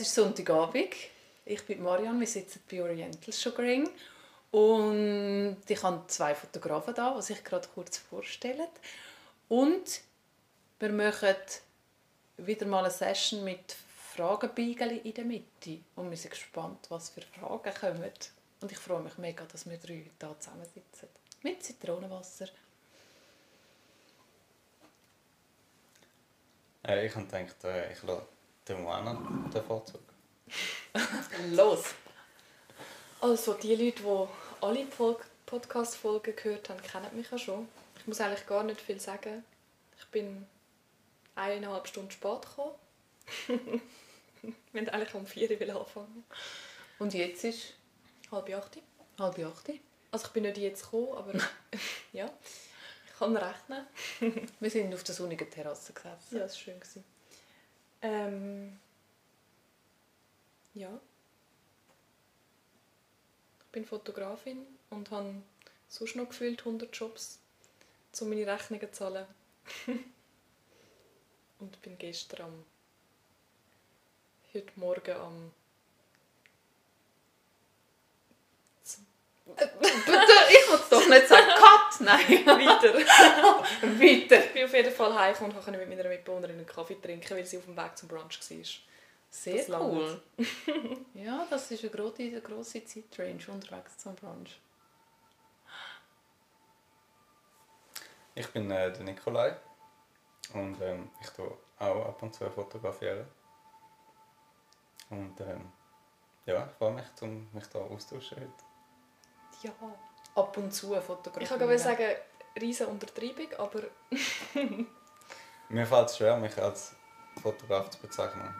es ist Sonntagabend. Ich bin Marianne, wir sitzen bei Oriental Sugaring. Und ich habe zwei Fotografen da, die sich gerade kurz vorstellen. Und wir machen wieder mal eine Session mit Fragenbeigeln in der Mitte. Und wir sind gespannt, was für Fragen kommen. Und ich freue mich mega, dass wir drei hier zusammensitzen. Mit Zitronenwasser. Äh, ich habe gedacht, äh, ich lasse den Moana den Vorzug. Los! Also, die Leute, die alle Podcast-Folgen gehört haben, kennen mich ja schon. Ich muss eigentlich gar nicht viel sagen. Ich bin eineinhalb Stunden spät gekommen. Wir wollten eigentlich um vier Uhr anfangen. Und jetzt ist Halb acht. halb acht. Also ich bin nicht jetzt gekommen, aber ja, ich kann rechnen. Wir sind auf der sonnigen Terrasse gesessen. Ja, das war schön. gewesen. Ähm, ja. Ich bin Fotografin und habe sonst noch gefühlt 100 Jobs, um meine Rechnungen zu zahlen. und bin gestern am... heute Morgen am... ich wollte doch nicht sagen, Cut! Nein, weiter. weiter. Ich bin auf jeden Fall heimgekommen und konnte mit meiner Mitbewohnerin einen Kaffee trinken, weil sie auf dem Weg zum Brunch war. Sehr Das cool. ja, das ist eine grosse, eine grosse Zeitrange unterwegs zum Brunch. Ich bin äh, der Nikolai und ähm, ich tue auch ab und zu fotografieren. Und ähm, ja, ich freue mich, um mich hier austauschen heute. Ja. Ab und zu fotografieren. Ich kann gerade sagen, riesen Untertreibung, aber Mir fällt es schwer, mich als Fotograf zu bezeichnen.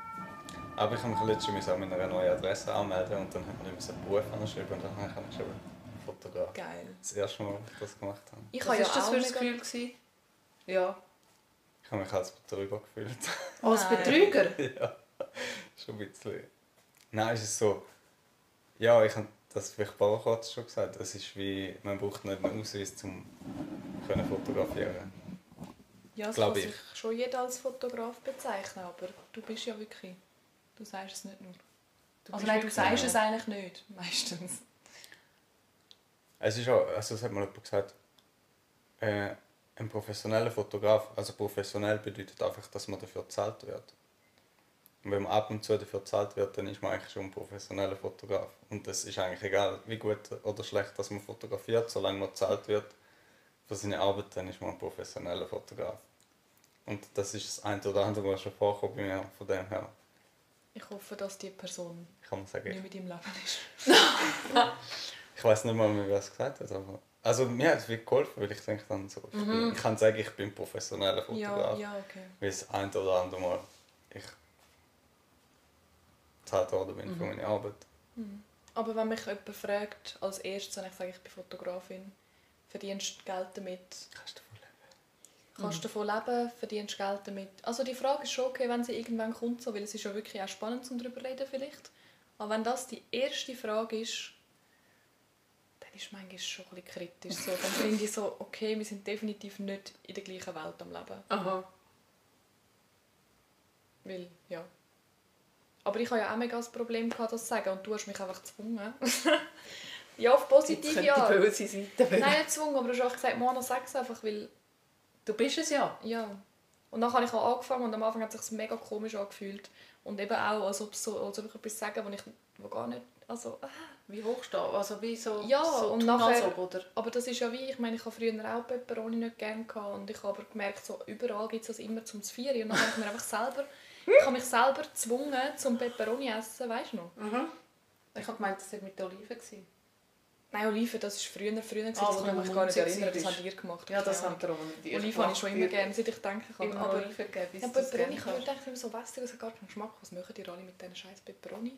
Aber ich habe mich letztens auch mit einer neuen Adresse anmelden und dann habe ich einen Beruf anschreiben und dann habe ich geschrieben, Fotograf. geil. Das erste Mal, dass ich das gemacht habe. Ich Was habe ja war das für ein Gefühl? Gewesen? Ja. Ich habe mich als Betrüger gefühlt. Als Nein. Betrüger? ja, schon ein bisschen. Nein, es ist so. Ja, ich habe das vielleicht ein paar kurz schon gesagt. Es ist wie, man braucht nicht einen Ausweis, um können fotografieren. Ja, das Glaub kann ich. sich schon jeder als Fotograf bezeichnen, aber du bist ja wirklich... Du sagst es nicht nur. Du also nein, du sagst es eigentlich nicht, meistens. Es ist auch, also es hat mal jemand gesagt, äh, ein professioneller Fotograf, also professionell bedeutet einfach, dass man dafür bezahlt wird. Und wenn man ab und zu dafür bezahlt wird, dann ist man eigentlich schon ein professioneller Fotograf. Und es ist eigentlich egal, wie gut oder schlecht dass man fotografiert, solange man bezahlt wird für seine Arbeit, dann ist man ein professioneller Fotograf. Und das ist das eine oder andere, was schon vorkommt bei mir, von dem her Ich hoffe, dass die Person sagen, nicht mit im Leben ist. Ich weiß nicht mal mehr, wer es gesagt hat, aber... Also mir hat es wirklich geholfen, weil ich denke dann so... Ich, bin, ich kann sagen, ich bin professioneller Mhm. Ja, Fotograf. ja, okay. Weil das ein oder andere Mal ich bezahlt worden bin für Mhm. meine Arbeit. Aber wenn mich jemand fragt, als erstes, wenn ich sage, ich bin Fotografin, verdienst du Geld damit? Kannst du voll leben. Kannst du davon leben? Verdienst du Geld damit? Also die Frage ist schon okay, wenn sie irgendwann kommt, so, weil es ist ja wirklich auch spannend, um darüber zu reden vielleicht. Aber wenn das die erste Frage ist, dann ist manchmal schon ein bisschen kritisch. So. Dann finde ich so, okay, wir sind definitiv nicht in der gleichen Welt am Leben. Aha. Weil, ja. Aber ich habe ja auch mega das Problem gehabt, das zu sagen und du hast mich einfach gezwungen. ja, auf Jetzt positive könnte Art. die böse Seite. Nein, nicht gezwungen, aber du hast einfach gesagt, Mona, sag es einfach, weil, Du bist es ja. ja. Und dann habe ich auch angefangen und am Anfang hat es sich mega komisch angefühlt. Und eben auch, als ob, so, als ob ich etwas sage, wo ich wo gar nicht, also, ah. Wie hochstehen? Also wie so, Ja, so und nachher- ob, oder? Aber das ist ja wie, ich meine, ich habe früher auch Peperoni nicht gerne gehabt und ich habe aber gemerkt, so überall gibt es das immer zum Zvieri und dann habe ich mir einfach selber, ich habe mich selber gezwungen zum Peperoni essen, weißt du noch? Ich habe gemeint, das war mit den Oliven. Nein, Oliven, das war früher, früher Ah, das wo kann ich mich gar nicht erinnern, das habt ihr gemacht. Ja, das keine haben wir auch dir Oliven habe ich schon immer gerne, seit ich denken kann. Immer Aber Oliven gegeben, bis ja, das Peperoni, gerne ich denke immer so wässrig, es hat gar keinen Geschmack. Was machen ihr alle mit diesen scheiß Peperoni?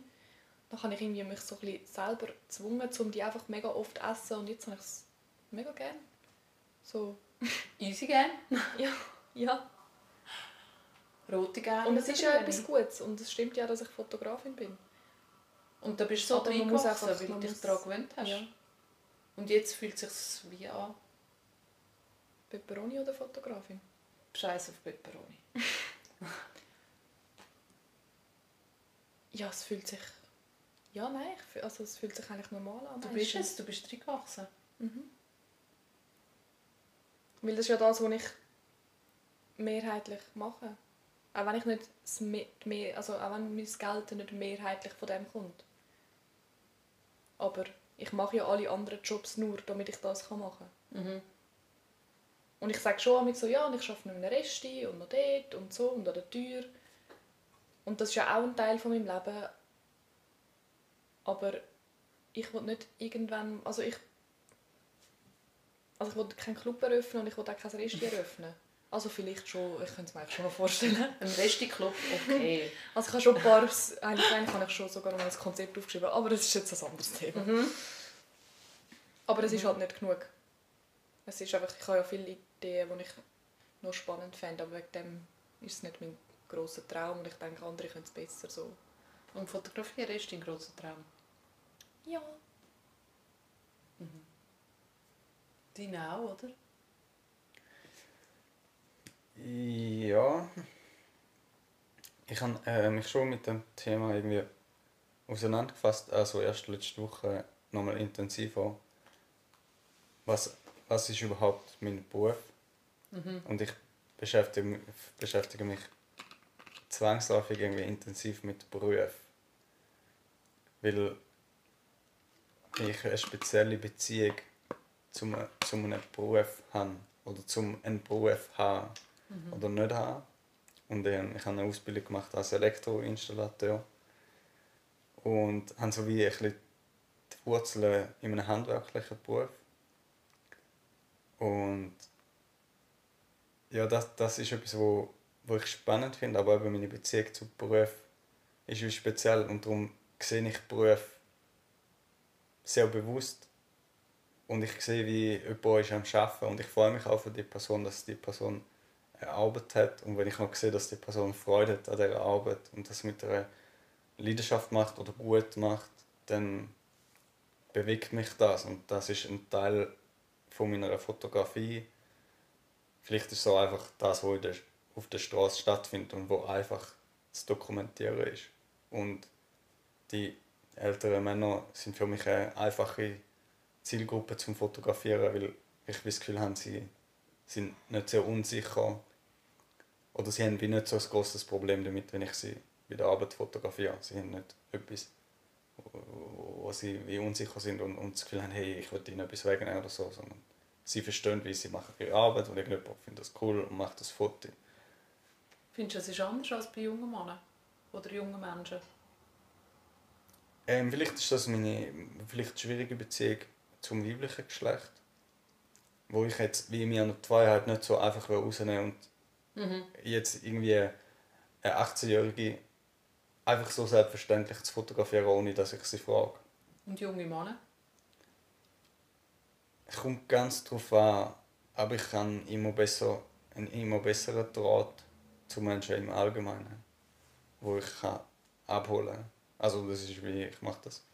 Dann habe ich irgendwie mich so ein bisschen selber gezwungen, um die einfach mega oft zu essen und jetzt habe ich es mega gerne. So, Easy gern. ja, ja. Rote gern. Und es ist ja etwas Gutes und es stimmt ja, dass ich Fotografin bin. Und da bist du so Aber man drin muss gewachsen, einfach- weil du dich daran gewöhnt hast. Ja. Und jetzt fühlt es sich wie an. Peperoni oder Fotografin? Scheiß auf Peperoni. Ja, es fühlt sich... Ja, nein, fühl- also es fühlt sich eigentlich normal an. Du bist es, du bist reingewachsen. Weil das ist ja das, was ich mehrheitlich mache. Auch wenn ich nicht das Me- mehr, also auch wenn mein Geld nicht mehrheitlich von dem kommt. Aber ich mache ja alle anderen Jobs nur, damit ich das kann machen Mhm. Und ich sage schon manchmal so, ja, und ich arbeite noch in einem Resti und noch dort und so und an der Tür. Und das ist ja auch ein Teil von meinem Leben. Aber ich will nicht irgendwann, also ich also ich will keinen Club eröffnen und ich will auch kein Resti eröffnen. Also vielleicht schon, ich könnte es mir eigentlich schon noch vorstellen. Ein Resti-Club, okay. Also ich habe schon ein paar, eigentlich, eigentlich habe ich schon sogar noch ein Konzept aufgeschrieben, aber das ist jetzt ein anderes Thema. Aber es ist halt nicht genug. Es ist einfach, ich habe ja viele Ideen, die ich noch spannend fände, aber wegen dem ist es nicht mein grosser Traum und ich denke, andere können es besser so. Und Fotografieren ist dein grosser Traum. Ja. Dein auch, oder? Ja. Ich habe äh, mich schon mit dem Thema irgendwie auseinandergefasst, also erst letzte Woche nochmal intensiver. Was, was ist überhaupt mein Beruf? Und ich beschäftige, mich- beschäftige mich zwangsläufig irgendwie intensiv mit Beruf. Weil ich eine spezielle Beziehung zum, zum einem Beruf habe oder zum einen Beruf haben oder nicht haben. Und ähm, ich habe eine Ausbildung gemacht als Elektroinstallateur und habe so wie ein bisschen die Wurzeln in einem handwerklichen Beruf. Und ja, das, das ist etwas, wo, wo ich spannend finde, aber eben meine Beziehung zum Beruf ist wie speziell und darum sehe ich Beruf sehr bewusst und ich sehe, wie jemand ist am Arbeiten und ich freue mich auch für die Person, dass die Person eine Arbeit hat und wenn ich noch sehe, dass die Person Freude hat an dieser Arbeit und das mit einer Leidenschaft macht oder gut macht, dann bewegt mich das und das ist ein Teil von meiner Fotografie. Vielleicht ist es so einfach das, was der, auf der Straße stattfindet und wo einfach zu dokumentieren ist. Und die älteren Männer sind für mich eine einfache Zielgruppe zum Fotografieren, weil ich das Gefühl habe, sie sind nicht sehr unsicher oder sie haben wie nicht so ein großes Problem damit, wenn ich sie bei der Arbeit fotografiere. Sie haben nicht etwas, wo sie wie unsicher sind und, und das Gefühl haben, hey, ich will ihnen etwas wegnehmen oder so, sondern sie verstehen, wie sie machen ihre Arbeit und irgendjemand findet das cool und macht das Foto. Findest du, es ist anders als bei jungen Männern? Oder jungen Menschen? Ähm, vielleicht ist das meine vielleicht schwierige Beziehung zum weiblichen Geschlecht, wo ich jetzt wie mir noch zwei halt nicht so einfach rausnehmen und jetzt irgendwie eine 18-Jährige einfach so selbstverständlich zu fotografieren, ohne dass ich sie frage. Und junge Männer? Kommt ganz drauf an, aber ich kann immer besser, einen immer besseren Draht zu Menschen im Allgemeinen, wo ich kann abholen kann. Also das ist wie ich mache das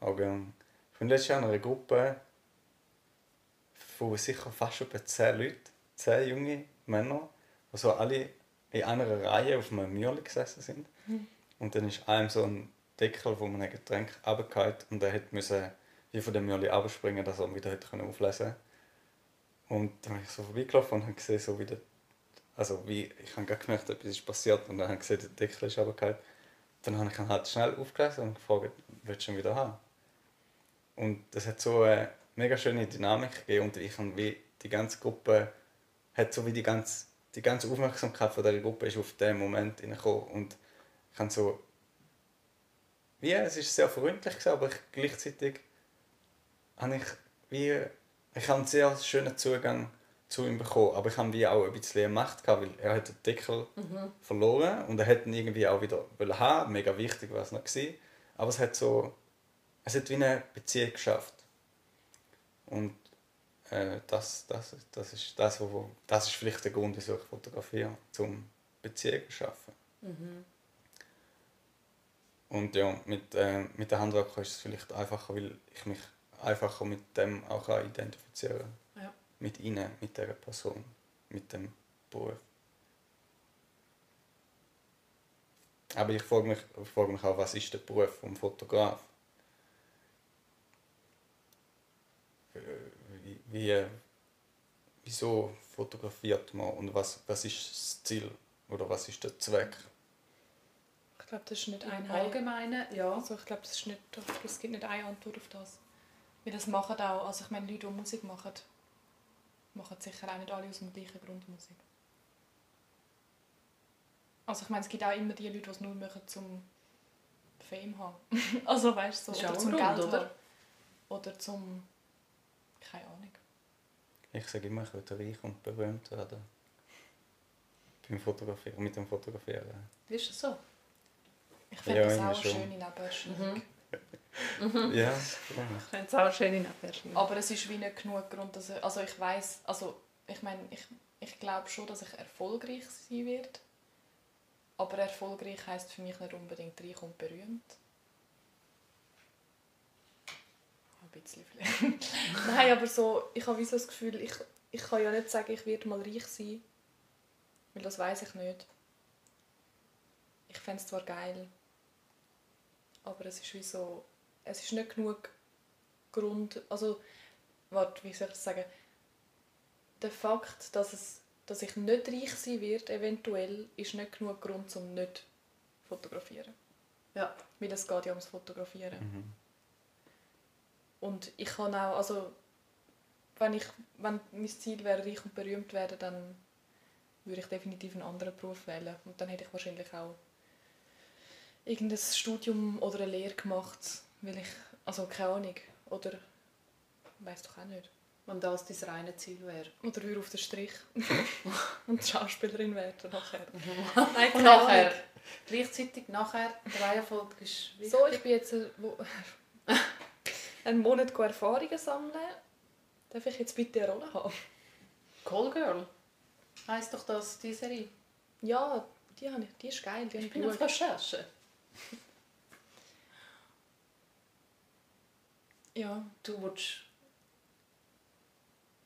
auch gerne. Ich bin letztes Jahr in einer Gruppe von sicher fast etwa 10 Leuten, 10 junge Männer, die so alle in einer Reihe auf einem Mürli gesessen sind. Und dann ist einem so ein Deckel von einem Getränk runtergefallen und er musste wie von dem Mürli abspringen, dass er ihn wieder hätte können auflesen Und dann bin ich so vorbeigelaufen und habe gesehen, so wie der, also wie, ich habe gerade gemerkt, etwas ist passiert und dann habe ich gesehen, der Deckel ist runtergefallen. Dann habe ich ihn halt schnell aufgelesen und gefragt, willst du ihn wieder haben? Und das hat so eine mega schöne Dynamik gegeben und ich habe wie die ganze Gruppe hat so wie die ganze, die ganze Aufmerksamkeit von dieser Gruppe ist auf den Moment hineingekommen und ich habe so wie, es ist sehr freundlich gewesen, aber ich, gleichzeitig habe ich wie, ich habe einen sehr schönen Zugang zu ihm bekommen, aber ich habe wie auch ein bisschen Macht gehabt, weil er hat den Deckel verloren und er hätte ihn irgendwie auch wieder wollen haben, mega wichtig war es noch gewesen, aber es hat so, es hat wie eine Beziehung geschafft. Und äh, das, das, das ist das, wo, das ist vielleicht der Grund, wieso ich fotografiere, zum Beziehungen zu schaffen. Und ja, mit, äh, mit den Handwerkern ist es vielleicht einfacher, weil ich mich einfacher mit dem auch identifizieren kann. Ja. Mit ihnen, mit dieser Person, mit dem Beruf. Aber ich frage mich, ich frage mich auch, was ist der Beruf vom Fotograf? Äh, Wie, wie, wieso fotografiert man und was, was ist das Ziel oder was ist der Zweck? Ich glaube, das ist nicht Im ein Allgemeinen, ja. Also ich glaube, das ist nicht, es gibt nicht eine Antwort auf das. Weil das machen auch, also ich meine, Leute, die Musik machen, machen sicher auch nicht alle aus dem gleichen Grund Musik. Also ich meine, es gibt auch immer die Leute, die es nur machen zum Fame haben. also weißt du, so, oder zum ein Geld Grund, oder? haben. Oder zum... keine Ahnung. Ich sage immer, ich will reich und berühmt werden. Beim Fotografieren, mit dem Fotografieren. Ist das so? Ich finde Ja, das auch schon. schöne Nebenerscheinung. Mhm. Ja, Ich finde es auch schön in Abwehrschule. Aber es ist wie nicht genug Grund, dass ich, also ich weiß, also ich meine, ich, ich glaube schon, dass ich erfolgreich sein werde. Aber erfolgreich heißt für mich nicht unbedingt reich und berühmt. Ein bisschen vielleicht. Nein, aber so, ich habe wie so das Gefühl, ich, ich kann ja nicht sagen, ich werde mal reich sein. Weil das weiß ich nicht. Ich fände es zwar geil, aber es ist wie so, es ist nicht genug Grund, also, warte, wie soll ich das sagen? Der Fakt, dass, es, dass ich nicht reich sein werde, eventuell, ist nicht genug Grund, um nicht zu fotografieren. Ja. Weil es geht ja ums Fotografieren. Mhm. Und ich kann auch, also, wenn, ich, wenn mein Ziel wäre, reich und berühmt werden, dann würde ich definitiv einen anderen Beruf wählen. Und dann hätte ich wahrscheinlich auch irgendein Studium oder eine Lehre gemacht, weil ich, also keine Ahnung, oder weiß doch auch nicht. Wenn das dein reine Ziel wäre. Oder würde auf den Strich und Schauspielerin werden nachher. Nein, Und nachher, gleichzeitig, nachher, der Reihenfolge ist wichtig. So, ich bin jetzt äh, wo, einen Monat Erfahrungen sammeln. Darf ich jetzt bitte eine Rolle haben? Call Girl. Heißt doch das, die Serie? Ja, die, habe ich, die ist geil. Die Ich bin auf. Recherche. Ja. Du willst...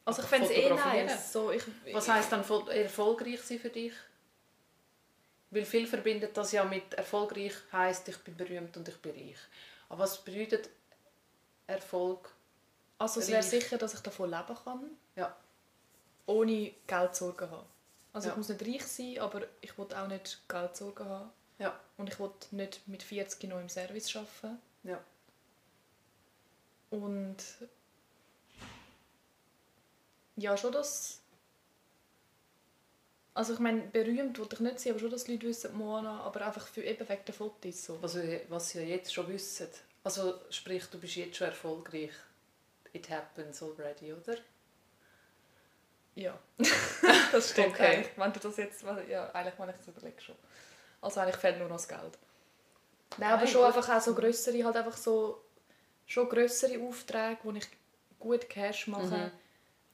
Also ich fände es eh nice. So, ich, Was heisst dann erfolgreich sein für dich? Weil viel verbindet das ja mit erfolgreich heisst, ich bin berühmt und ich bin reich. Aber was bedeutet Erfolg? Also es wäre sicher, dass ich davon leben kann, Ja. ohne Geldsorgen zu haben. Also Ja. ich muss nicht reich sein, aber ich will auch nicht Geldsorgen haben. Ja. Und ich will nicht mit 40 noch im Service arbeiten. Ja. Und ja, schon das. Also ich meine, berühmt wollte ich nicht sein, aber schon, dass die Leute wissen, Moana, aber einfach für eben wegen der Fotos so. Was, wir- was sie ja jetzt schon wissen. Also sprich, du bist jetzt schon erfolgreich. It happens already, oder? Ja, das stimmt Okay. eigentlich. Wenn du das jetzt, ja, eigentlich, wenn ich das überlege schon. Also eigentlich fehlt nur noch das Geld. Nein, aber Nein, schon gut. einfach auch so grössere, halt einfach so, schon grössere Aufträge, wo ich gut Cash mache, Mhm.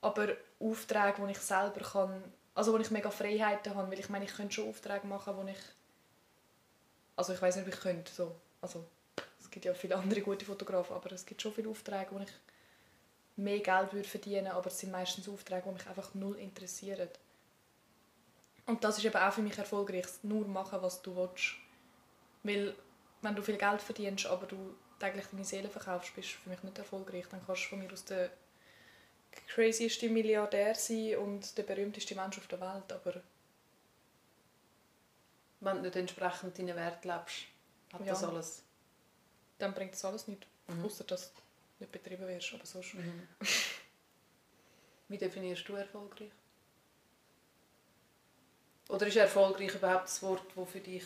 aber Aufträge, wo ich selber kann, also wo ich mega Freiheiten habe, weil ich meine, ich könnte schon Aufträge machen, wo ich, also ich weiß nicht, ob ich könnte, so, also gibt ja viele andere gute Fotografen, aber es gibt schon viele Aufträge, wo ich mehr Geld würde verdienen, aber es sind meistens Aufträge, die mich einfach null interessieren. Und das ist eben auch für mich erfolgreich, nur machen, was du willst. Weil, wenn du viel Geld verdienst, aber du täglich deine Seele verkaufst, bist du für mich nicht erfolgreich. Dann kannst du von mir aus der crazyste Milliardär sein und der berühmteste Mensch auf der Welt, aber Wenn du nicht entsprechend deinen Wert lebst, hat Ja. das alles. Dann bringt das alles nichts. Mhm. Außer dass du nicht betrieben wirst, aber sonst... Wie definierst du erfolgreich? Oder ist erfolgreich überhaupt das Wort, das für dich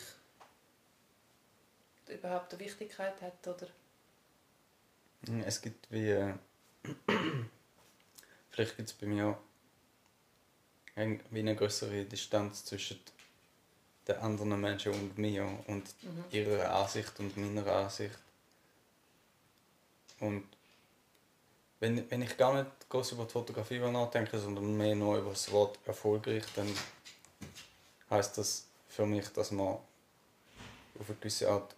überhaupt eine Wichtigkeit hat? Oder? Mm, Es gibt wie. Äh, vielleicht gibt es bei mir auch ein, wie eine größere Distanz zwischen den anderen Menschen und mir und Mhm. ihrer Ansicht und meiner Ansicht. Und wenn, wenn ich gar nicht groß über die Fotografie nachdenke, sondern mehr nur über das Wort erfolgreich, dann heißt das für mich, dass man auf eine gewisse Art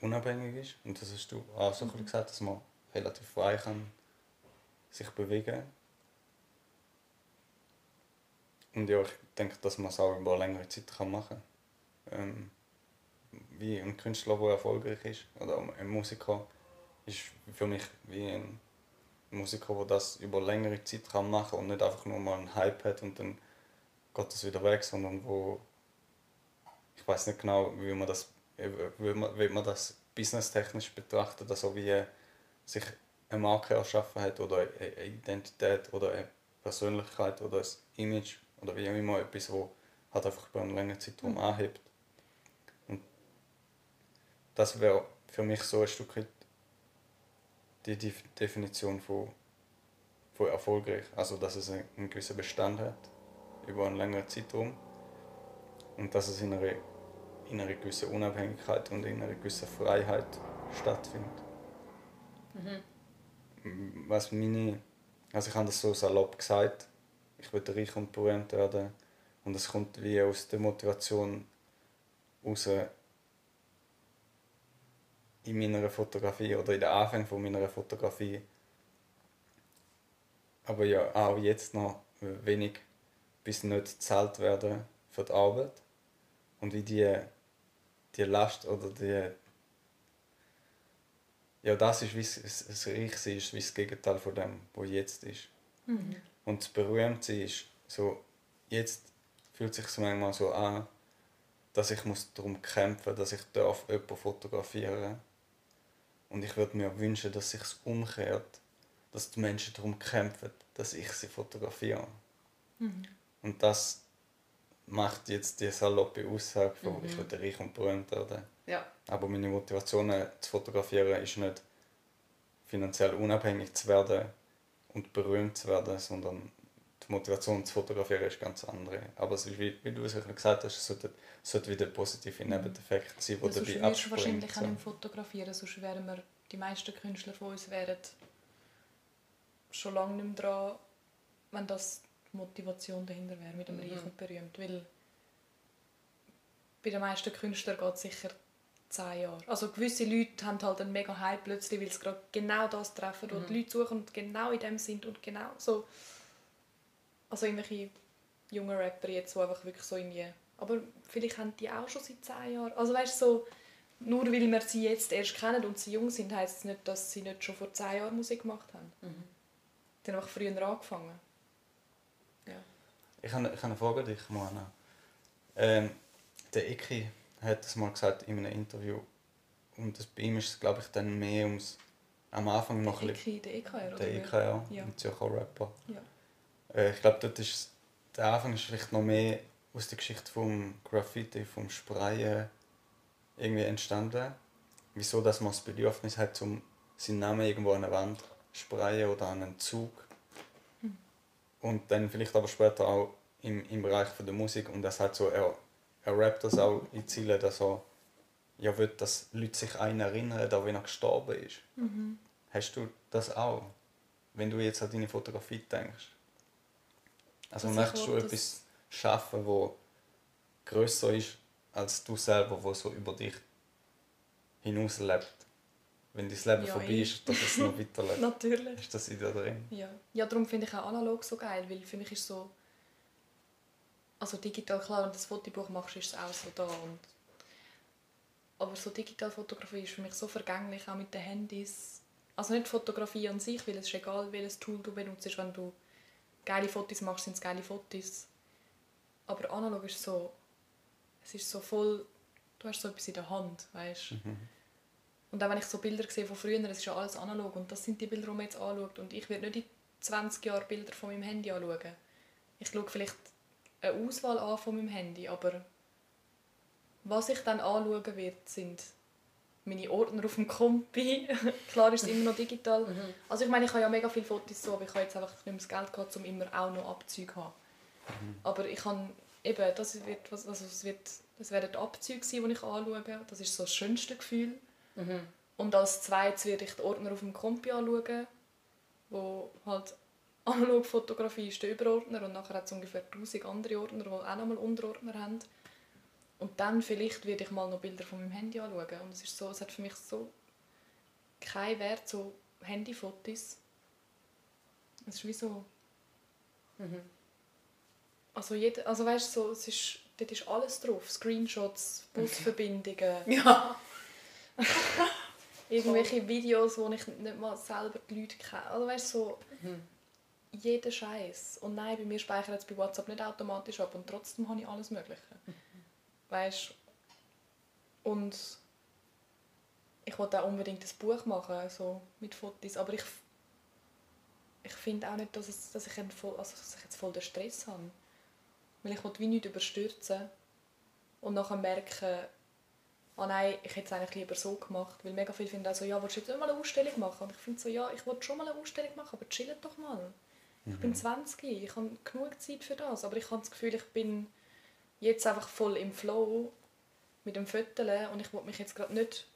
unabhängig ist. Und das hast du auch so bisschen gesagt, dass man relativ frei kann sich bewegen Und ja, ich denke, dass man es auch über längere Zeit kann machen kann. Ähm, wie ein Künstler, der erfolgreich ist, oder ein Musiker, ist für mich wie ein Musiker, der das über längere Zeit kann machen und nicht einfach nur mal einen Hype hat und dann geht das wieder weg, sondern wo ich weiß nicht genau, wie man das, wie man, wie man das businesstechnisch betrachtet, also wie sich eine Marke erschaffen hat oder eine Identität oder eine Persönlichkeit oder ein Image oder wie immer etwas, wo halt einfach über einen längeren Zeitraum mhm. anhebt. Und das wäre für mich so ein Stück weit die Definition von, von erfolgreich. Also dass es einen gewissen Bestand hat über einen längeren Zeitraum und dass es in einer, in einer gewissen Unabhängigkeit und in einer gewissen Freiheit stattfindet. Mhm. Was meine, also ich habe das so salopp gesagt, ich will reich und berühmt werden und es kommt wie aus der Motivation raus in meiner Fotografie oder in der Anfang von meiner Fotografie. Aber ja, auch jetzt noch wenig bis nicht gezahlt werden für die Arbeit. Und wie die, die Last oder die. Ja, das ist, wie es, reich ist, wie das Gegenteil von dem, was jetzt ist. Mhm. Und das Berühmtsein ist so, jetzt fühlt sich manchmal so an, dass ich muss darum kämpfen dass ich darf jemanden fotografieren Und ich würde mir wünschen, dass sich umkehrt, dass die Menschen darum kämpfen, dass ich sie fotografiere. Mhm. Und das macht jetzt die saloppe Aussage von mhm. ich will reich und berühmt werden. Ja. Aber meine Motivation äh, zu fotografieren ist nicht finanziell unabhängig zu werden und berühmt zu werden, sondern Motivation zu fotografieren ist ganz andere. Aber es ist, wie, wie du es gesagt hast, es sollte, sollte wieder positive. Nebeneffekte sein, die ja, dabei abspringen. wahrscheinlich auch nicht fotografieren, sonst wären wir, die meisten Künstler von uns wären schon lange nicht mehr dran, wenn das die Motivation dahinter wäre, mit dem mhm. Reich und berühmt. Weil bei den meisten Künstlern geht es sicher zehn Jahre. Also gewisse Leute haben halt einen mega Hype plötzlich, weil sie gerade genau das treffen, mhm. die Leute suchen und genau in dem sind und genau so. Also irgendwelche junge Rapper jetzt, die einfach wirklich so irgendwie... Aber vielleicht haben die auch schon seit zehn Jahren. Also weißt du, so, nur weil wir sie jetzt erst kennen und sie jung sind, heisst es nicht, dass sie nicht schon vor zehn Jahren Musik gemacht haben. Mhm. Die haben einfach früher angefangen. Ja. Ich habe, ich habe eine Frage an dich, Moana. Ähm, der Eki hat es mal gesagt in einem Interview. Und das, bei ihm ist es, glaube ich, dann mehr ums am Anfang noch der Eki, der EKR, oder? Der EKR, ja. ein Zürcher Rapper. Ja. Äh, ich glaube, dort ist der Anfang ist vielleicht noch mehr aus der Geschichte vom Graffiti, vom Sprayen irgendwie entstanden. Wieso, dass man das Bedürfnis hat, um seinen Namen irgendwo an eine Wand zu sprayen oder an einen Zug. Hm. Und dann vielleicht aber später auch im, im Bereich von der Musik und das hat so, er, er rappt das auch in Ziele, dass er ja will, dass Leute sich an ihn erinnern, auch wenn er gestorben ist. Mhm. Hast du das auch, wenn du jetzt an deine Fotografie denkst? Also das möchtest du etwas schaffen, wo größer ist als du selber, wo so über dich hinaus lebt? Wenn dein Leben ja, vorbei ist, dass es noch weiterlebt. Natürlich. Ist das in dir drin? Ja, ja darum finde ich auch analog so geil, weil für mich ist so also digital, klar, wenn du das Fotobuch machst, ist es auch so da. Und aber so Digitalfotografie ist für mich so vergänglich, auch mit den Handys. Also nicht Fotografie an sich, weil es ist egal, welches Tool du benutzt. Wenn du geile Fotos machst, sind es geile Fotos. Aber analog ist so, es ist so voll, du hast so etwas in der Hand, weißt mhm. Und auch wenn ich so Bilder sehe von früher, es ist ja alles analog und das sind die Bilder, die man jetzt anschaut. Und ich werde nicht in 20 Jahren Bilder von meinem Handy anschauen. Ich schaue vielleicht eine Auswahl an von meinem Handy, aber was ich dann anschauen werde, sind meine Ordner auf dem Kompi. Klar ist es immer noch digital. Mhm. Also ich meine, ich habe ja mega viele Fotos so, aber ich habe jetzt einfach nicht mehr das Geld gehabt, um immer auch noch Abzüge zu haben. Mhm. Aber ich habe eben, das wird, also es wird, das werden die Abzüge sein, die ich anschaue. Das ist so das schönste Gefühl. Mhm. Und als zweites werde ich die Ordner auf dem Kompi anschauen, wo halt Analogfotografie ist der Überordner und nachher hat es ungefähr 1000 andere Ordner, die auch nochmal Unterordner haben. Und dann vielleicht werde ich mal noch Bilder von meinem Handy anschauen. Und es ist so, es hat für mich so keinen Wert, so Handyfotos. Es ist wie so... Mhm. Also, jeder, also weißt so, es ist dort ist alles drauf. Screenshots, Busverbindungen, Ja. irgendwelche Videos, wo ich nicht mal selber die Leute kenne. Also weißt du, so jeder Scheiß. Und nein, bei mir speichert es bei WhatsApp nicht automatisch ab und trotzdem habe ich alles Mögliche. Weißt Und ich wollte auch unbedingt ein Buch machen, so mit Fotos, aber ich, ich finde auch nicht, dass, es, dass, ich voll, also, dass ich jetzt voll den Stress habe. Weil ich will wie nicht überstürzen und nachher merken, ah nein, ich hätte es eigentlich lieber so gemacht. Weil mega viele finden auch so, ja, willst du jetzt nicht mal eine Ausstellung machen? Und ich finde so, ja, ich wollte schon mal eine Ausstellung machen, aber chillt doch mal. Ich bin 20, ich habe genug Zeit für das, aber ich habe das Gefühl, ich bin jetzt einfach voll im Flow mit dem Föteln und ich will mich jetzt gerade nicht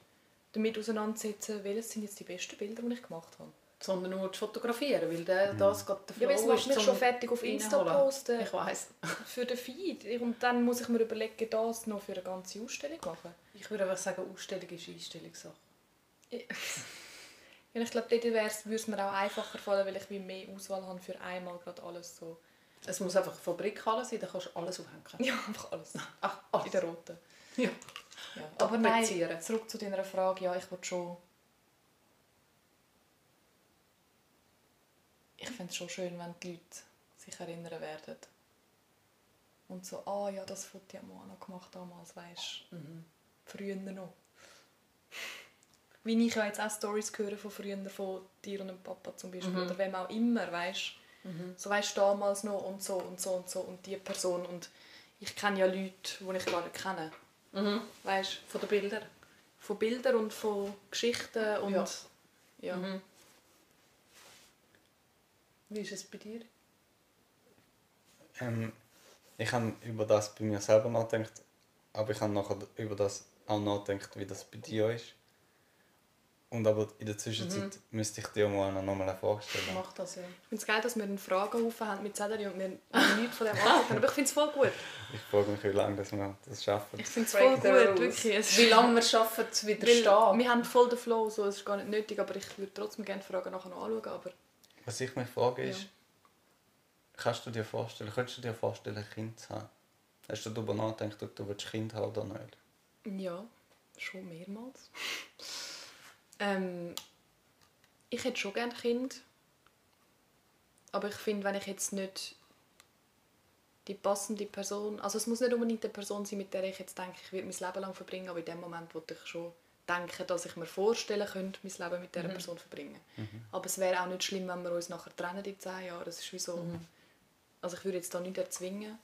damit auseinandersetzen, welches sind jetzt die besten Bilder, die ich gemacht habe. Sondern nur zu fotografieren, weil der, das geht der Ja, aber jetzt Flow mich zum schon fertig auf Insta posten Ich weiss. für den Feed. Und dann muss ich mir überlegen, das noch für eine ganze Ausstellung machen. Ich würde einfach sagen, Ausstellung ist Einstellungssache. Ja, ich glaube, dort würde es mir auch einfacher fallen, weil ich wie mehr Auswahl habe für einmal gerade alles so. Es muss einfach Fabrikhalle sein, dann kannst du alles aufhängen. Ja, einfach alles. Ach, In alles. der roten. Ja. Ja. Aber nein, Tapezieren. zurück zu deiner Frage. Ja, ich will schon... Ich fände es schon schön, wenn die Leute sich erinnern werden. Und so, ah ja, das Foto auch noch gemacht damals, weißt du. Früher noch. Wie ich ja jetzt auch Stories höre von früher, von dir und dem Papa zum Beispiel, oder wem auch immer, weißt So weißt du, damals noch und so und so und so und die Person. Und ich kenne ja Leute, die ich gar nicht kenne. Weißt Von den Bildern. von Bildern und von Geschichten und Ja. ja. Wie ist es bei dir? Ähm, ich habe über das bei mir selber nachgedacht, aber ich habe nachher über das auch nachgedacht, wie das bei dir ist. Und aber in der Zwischenzeit müsste ich dir mal noch mal eine Frage stellen. Mach das ja. Ich finde es geil, dass wir einen Fragenhaufen haben mit Zettel und wir nichts von dem haben. Aber ich finde es voll gut. Ich frage mich, wie lange dass wir das schaffen. Ich finde es voll gut, rules. wirklich. Wie lange wir schaffen, zu Weil widerstehen. wir haben voll den Flow, so, es ist gar nicht nötig, aber ich würde trotzdem gerne die Fragen nachher noch anschauen. Aber Was ich mich frage ist, Ja. kannst du dir vorstellen, könntest du dir vorstellen, ein Kind zu haben? Hast du darüber nachgedacht, ob du ein Kind haben oder nicht? ja, schon mehrmals. ähm, ich hätte schon gerne Kind. Aber ich finde, wenn ich jetzt nicht die passende Person, also es muss nicht unbedingt eine Person sein, mit der ich jetzt denke, ich werde mein Leben lang verbringen, aber in dem Moment wollte ich schon denken, dass ich mir vorstellen könnte, mein Leben mit dieser Person verbringen. Aber es wäre auch nicht schlimm, wenn wir uns nachher trennen in zehn Jahren. Das ist wie so, also ich würde jetzt da nicht erzwingen.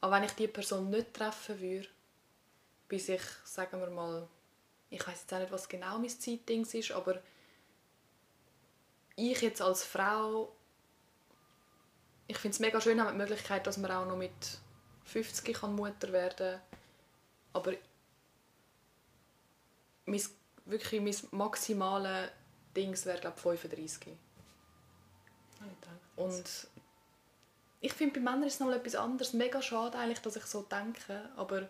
Aber wenn ich die Person nicht treffen würde, bis ich, sagen wir mal, ich weiß jetzt auch nicht, was genau mein Zeitding ist, aber ich jetzt als Frau, ich finde es mega schön, haben die Möglichkeit, dass man auch noch mit 50 kann Mutter werden kann. Aber mein, wirklich mein maximales Dings wäre, glaube ich, 35. Habe ich gedacht. Und ich finde, bei Männern ist es noch etwas anderes. Mega schade eigentlich, dass ich so denke. Aber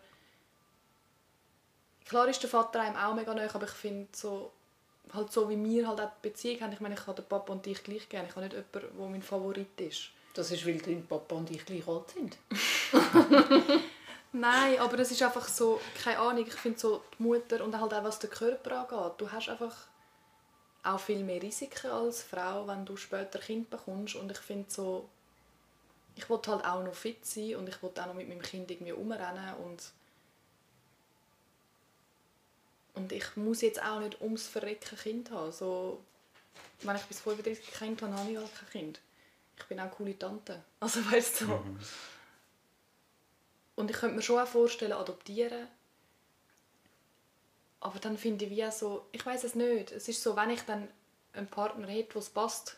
klar ist der Vater einem auch mega nahe, aber ich finde so, halt so wie wir halt auch die Beziehung haben. Ich meine, ich habe den Papa und dich gleich gerne. Ich habe nicht jemanden, der mein Favorit ist. Das ist, weil dein Papa und ich gleich alt sind. Nein, aber es ist einfach so, keine Ahnung, ich finde so die Mutter und halt auch was den Körper angeht. Du hast einfach auch viel mehr Risiken als Frau, wenn du später Kind bekommst und ich finde so, ich will halt auch noch fit sein und ich will auch noch mit meinem Kind irgendwie rumrennen und und ich muss jetzt auch nicht ums Verrecken Kind haben. So, wenn ich bis 35 Kind habe, habe ich halt kein Kind. Ich bin auch eine coole Tante. Also weißt du, so. Und ich könnte mir schon auch vorstellen, adoptieren. Aber dann finde ich wie auch so, ich weiß es nicht. Es ist so, wenn ich dann einen Partner hätte, wo es passt,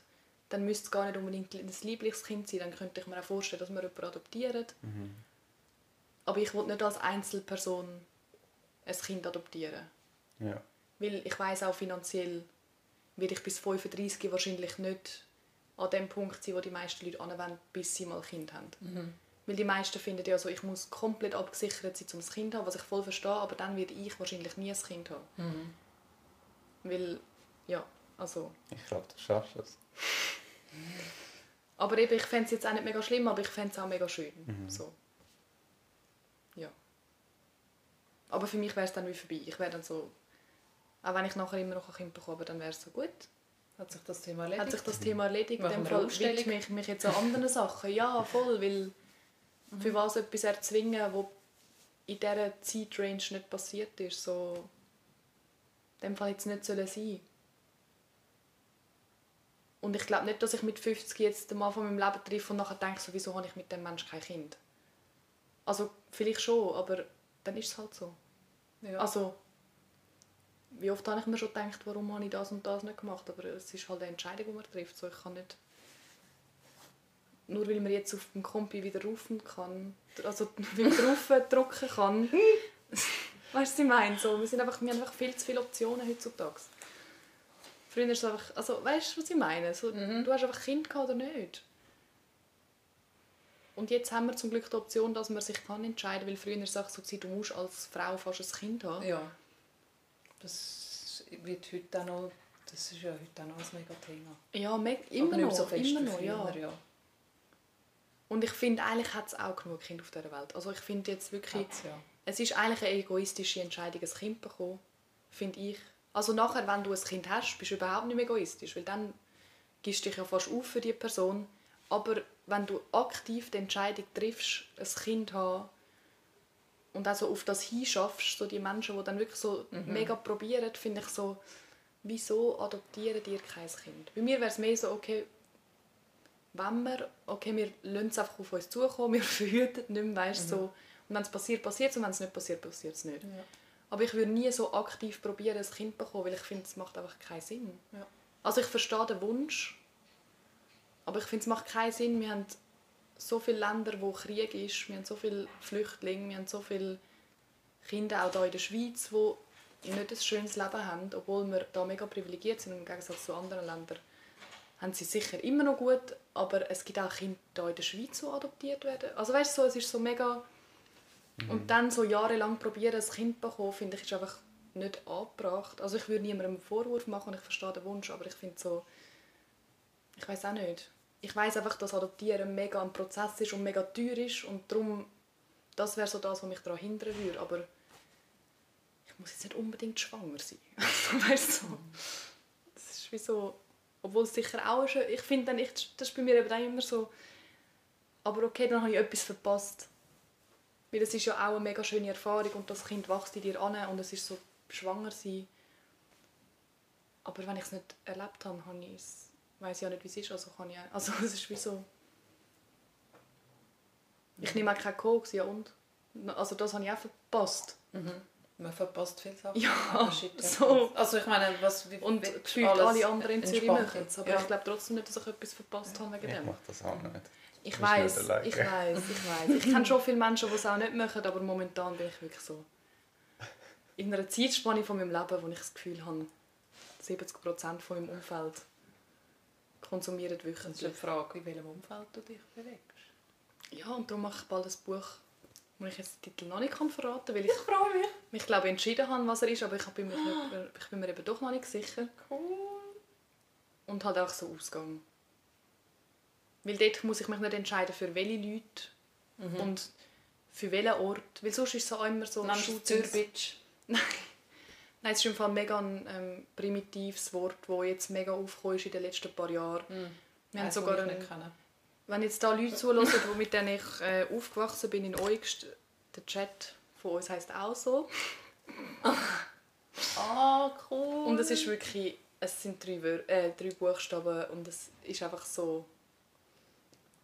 dann müsste es gar nicht unbedingt ein Lieblingskind sein. Dann könnte ich mir auch vorstellen, dass wir jemanden adoptieren. Aber ich will nicht als Einzelperson ein Kind adoptieren. Ja. Weil ich weiß auch finanziell werde ich bis 35 wahrscheinlich nicht an dem Punkt sein, wo die meisten Leute anwenden, bis sie mal ein Kind haben. Weil die meisten finden ja so, ich muss komplett abgesichert sein, um ein Kind zu haben, was ich voll verstehe, aber dann werde ich wahrscheinlich nie ein Kind haben. Weil, ja, also... Ich glaube, du schaffst es. Aber eben, ich fände es jetzt auch nicht mega schlimm, aber ich fände es auch mega schön. So. Aber für mich wäre es dann wie vorbei. Ich wäre dann so, auch wenn ich nachher immer noch ein Kind bekomme, dann wäre es so gut. Hat sich das Thema erledigt? Hat sich das Thema erledigt. In Machen dem Fall widme ich mich jetzt an anderen Sachen. Ja, voll, weil für was etwas erzwingen, was in dieser Zeitrange nicht passiert ist, so in dem Fall jetzt nicht sollen sein. Und ich glaube nicht, dass ich mit 50 jetzt den Mann von meinem Leben treffe und nachher denke, so, wieso habe ich mit dem Menschen kein Kind? Also vielleicht schon, aber dann ist es halt so. Ja. Also, wie oft habe ich mir schon gedacht, warum habe ich das und das nicht gemacht, aber es ist halt eine Entscheidung, die man trifft. So, ich kann nicht, nur weil man jetzt auf dem Kompi wieder rufen kann, also wieder rauf drücken kann, weißt du, was ich meine? So, wir, sind einfach, wir haben einfach viel zu viele Optionen heutzutage. Früher ist es einfach, also weißt du, was ich meine? So, Du hast einfach Kind gehabt oder nicht. Und jetzt haben wir zum Glück die Option, dass man sich kann entscheiden kann, weil früher war es so, du musst als Frau fast ein Kind haben. ja. Das wird heute auch noch, das ist ja heute auch noch ein mega Thema. Ja, me- immer noch, so immer noch, ja. ja. Und ich finde, eigentlich hat es auch genug Kinder auf dieser Welt. Also ich finde jetzt wirklich, ja. es ist eigentlich eine egoistische Entscheidung, ein Kind zu bekommen, finde ich. Also nachher, wenn du ein Kind hast, bist du überhaupt nicht mehr egoistisch, weil dann gibst du dich ja fast auf für die Person. Aber wenn du aktiv die Entscheidung triffst, ein Kind zu haben und also auf das hinschaffst, so die Menschen, die dann wirklich so mega probieren, finde ich so, wieso adoptieren die kein Kind? Bei mir wäre es mehr so, okay, wenn wir, okay, wir lassen es einfach auf uns zukommen, wir verhüten nicht mehr, weißt, so. Und wenn es passiert, passiert es und wenn es nicht passiert, passiert es nicht. Ja. Aber ich würde nie so aktiv probieren, ein Kind zu bekommen, weil ich finde, es macht einfach keinen Sinn. Ja. Also ich verstehe den Wunsch, aber ich finde, es macht keinen Sinn. Wir haben so viele Länder, wo Krieg ist, wir haben so viele Flüchtlinge, wir haben so viele Kinder auch hier in der Schweiz, die nicht ein schönes Leben haben, obwohl wir da mega privilegiert sind im Gegensatz zu anderen Ländern. Haben sie sicher immer noch gut, aber es gibt auch Kinder hier in der Schweiz, die adoptiert werden. Also weißt du, so, es ist so mega... Und dann so jahrelang probieren, ein Kind zu bekommen, finde ich, ist einfach nicht angebracht. Also ich würde niemandem einen Vorwurf machen und ich verstehe den Wunsch, aber ich finde so... Ich weiß auch nicht. Ich weiß einfach, dass Adoptieren mega ein Prozess ist und mega teuer ist und darum, das wäre so das, was mich daran hindern würde. Aber ich muss jetzt nicht unbedingt schwanger sein. Also, weißt du, so. Das ist wie so... Obwohl es sicher auch schön... Ich finde dann, ich, das ist bei mir eben auch immer so... Aber okay, dann habe ich etwas verpasst. Weil es ist ja auch eine mega schöne Erfahrung und das Kind wächst in dir an und es ist so schwanger sein. Aber wenn ich es nicht erlebt habe, habe ich es, weiß ich ja nicht, wie es ist. Also, kann ich, auch- also es ist wie so... Ich nehme auch keinen Koks, ja und? Also das habe ich auch verpasst. Man verpasst viele Sachen. Ja, so. Also ich meine, was wie Und gefühlt alle anderen in Zürich machen es. Aber ja. ich glaube trotzdem nicht, dass ich etwas verpasst habe wegen Ich dem. mache das auch nicht. Ich weiß, ich weiß, ich weiß. Ich kenne schon viele Menschen, die es auch nicht machen, aber momentan bin ich wirklich so in einer Zeitspanne von meinem Leben, wo ich das Gefühl habe, 70 von meinem Umfeld konsumieren Das ist wöchentlich. Frage, in welchem Umfeld du dich bewegst. Ja, und darum mache ich bald ein Buch, wo ich jetzt den Titel noch nicht kann verraten kann, weil ich freue mich. mich glaube entschieden habe, was er ist, aber ich bin mir, nicht, ich bin mir eben doch noch nicht sicher. Cool. Und halt auch so Ausgang. Weil dort muss ich mich nicht entscheiden, für welche Leute und für welchen Ort. Weil sonst ist es auch immer so... Nennst du Zürbitsch? Nein. Nein, es ist im Fall mega ein ähm, primitives Wort, das jetzt mega aufgekommen ist in den letzten paar Jahren. Wir haben sogar einen, wenn jetzt da Leute zuhören, die mit denen ich äh, aufgewachsen bin in Eugst, der Chat von uns heisst auch so. Ah, cool. Und es ist wirklich, es sind drei, Wör äh, drei Buchstaben und es ist einfach so,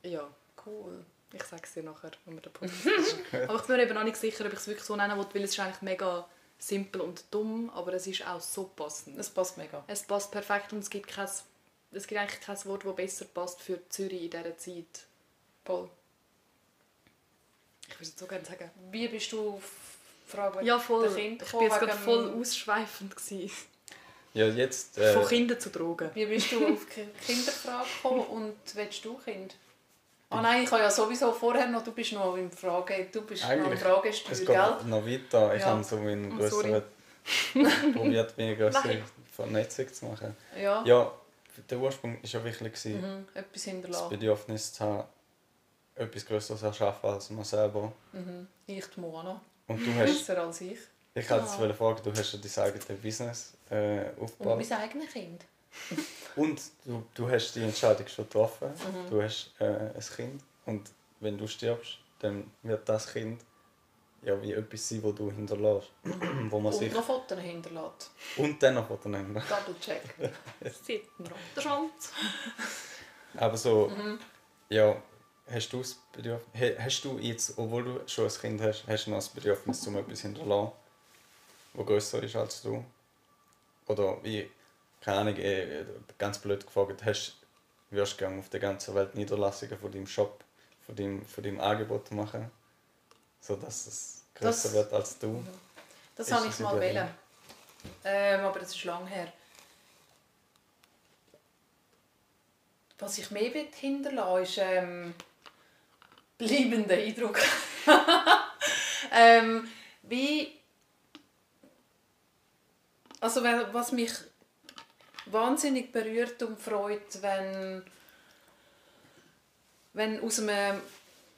ja, cool. ich sage es dir nachher, wenn wir den Podcast. Aber ich bin mir eben noch nicht sicher, ob ich es wirklich so nennen will, weil es ist eigentlich mega simpel und dumm, aber es ist auch so passend. Das passt mega. Es passt perfekt und es gibt, kein, es gibt eigentlich kein Wort, das besser passt für Zürich in dieser Zeit. Voll. Ich würde es so gerne sagen. Wie bist du Frage Ja, voll. der Kinder Ich jetzt gekommen gerade voll ausschweifend. Gewesen. Ja, jetzt... Äh, Von Kindern zu Drogen. Wie bist du auf die Kinderfrage gekommen und willst du Kind? Ah nein, ich habe ja sowieso vorher noch, du bist noch im Frage, du bist noch im Eigentlich, Fragestil, es gell? geht noch weiter. Ich Ja. habe so meinen Oh, größeren... probiert, mir eine größere. Vernetzung zu machen. Ja, Ja, der Ursprung war ja wirklich, Mhm. etwas das hinterlassen. Bedürfnis zu haben, etwas Größeres erschaffen als man selber. Mhm. Ich die Moana. Und du hast, Besser als ich. Ich wollte jetzt fragen, du hast ja dein eigenes Business äh, Und aufgebaut. mein eigenes Kind. Und du, du hast die Entscheidung schon getroffen. Mhm. Du hast äh, ein Kind. Und wenn du stirbst, dann wird das Kind ja wie etwas sein, wo du hinterlässt. wo man Und sich noch Fotos hinterlässt. und dann noch voneinander. Double check. Sieht man der Schwanz. Aber so, Mhm. ja, hast du das Bedürfnis, hast du jetzt, obwohl du schon ein Kind hast, hast du noch das Bedürfnis, um etwas hinterlassen, wo grösser ist als du? Oder wie, keine Ahnung, eh, ganz blöd gefragt, hast, würdest du auf der ganzen Welt Niederlassungen von deinem Shop, von deinem, von deinem Angebot machen, sodass es grösser Das- wird als du? Das Ist habe das ich mal wollen. Ähm, aber das ist lange her. Was ich mehr hinterlassen ist ähm, bleibender Eindruck. ähm, wie also was mich wahnsinnig berührt und freut, wenn wenn aus einem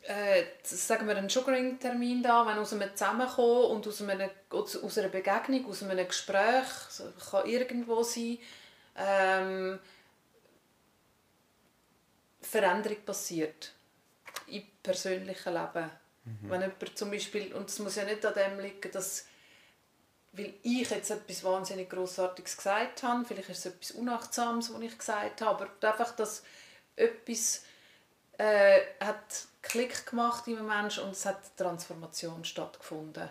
äh, sagen wir einen Sugaring-Termin da, wenn aus einem Zusammenkommen und aus, einem, aus einer Begegnung, aus einem Gespräch, kann irgendwo sein, ähm, Veränderung passiert im persönlichen Leben. Wenn jemand zum Beispiel, und es muss ja nicht an dem liegen, dass weil ich jetzt etwas wahnsinnig Grossartiges gesagt habe, vielleicht ist es etwas Unachtsames, was ich gesagt habe, aber einfach, dass etwas äh, hat Klick gemacht in einem Menschen und es hat Transformation stattgefunden.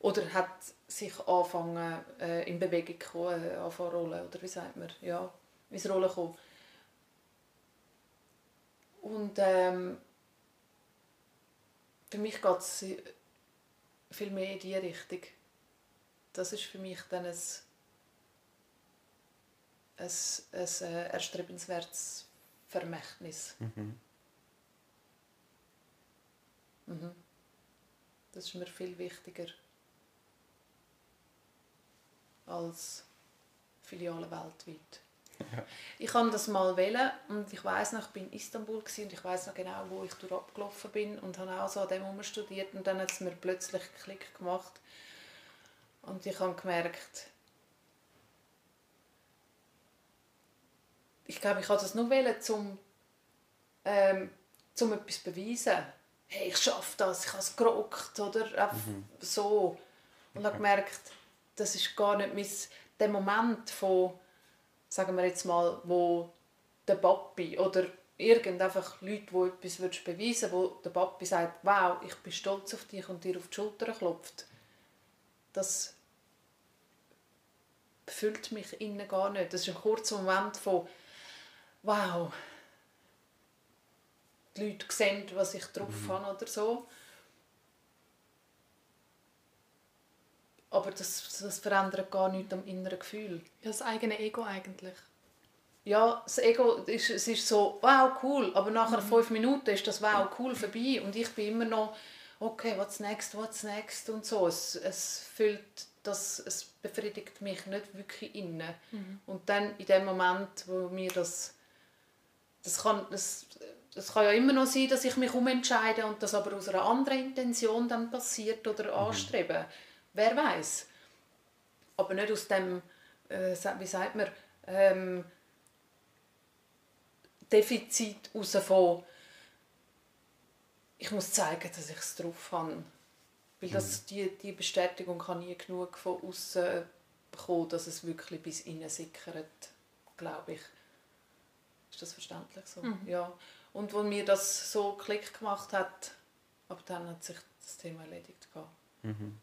Oder hat sich angefangen, äh, in Bewegung zu äh, anfangen rollen, oder wie sagt man, ja, ins Rollen kommen. Und ähm, für mich geht es viel mehr in diese Richtung. Das ist für mich dann ein, ein, ein äh, erstrebenswertes Vermächtnis. Mhm. Mhm. Das ist mir viel wichtiger als Filialen weltweit. Ja. Ich kann das mal wählen und ich weiß noch, ich bin in Istanbul und ich weiß noch genau, wo ich durch abgelaufen bin und habe auch so an dem herum studiert und dann hat es mir plötzlich Klick gemacht und ich habe gemerkt, ich glaube, ich habe das nur wählen, zum ähm, zum etwas zu beweisen. Hey, ich schaffe das, ich habe es gerockt oder einfach so. Und habe gemerkt, das ist gar nicht mein, der Moment von, sagen wir jetzt mal, wo der Papi oder irgend einfach Leute, die etwas beweisen wo der Papi sagt, wow, ich bin stolz auf dich und dir auf die Schulter klopft. Das füllt mich innen gar nicht. Das ist ein kurzer Moment von, wow, die Leute sehen, was ich drauf habe oder so. Aber das, das verändert gar nichts am inneren Gefühl. Das eigene Ego eigentlich. Ja, das Ego ist, es ist so, wow, cool, aber nach fünf Minuten ist das wow, cool vorbei und ich bin immer noch, okay, what's next, what's next und so. Es, es füllt, das, es befriedigt mich nicht wirklich innen. Und dann in dem Moment, wo mir das, das kann, das, das kann ja immer noch sein, dass ich mich umentscheide und das aber aus einer anderen Intention dann passiert oder anstrebe. Wer weiß? Aber nicht aus dem, äh, wie sagt man, ähm, Defizit raus von ich muss zeigen, dass ich es drauf habe. Weil das, die, die Bestätigung kann nie genug von außen bekommen, dass es wirklich bis innen sickert, glaube ich. Ist das verständlich so? Ja. Und wo mir das so Klick gemacht hat, aber dann hat sich das Thema erledigt. Mhm.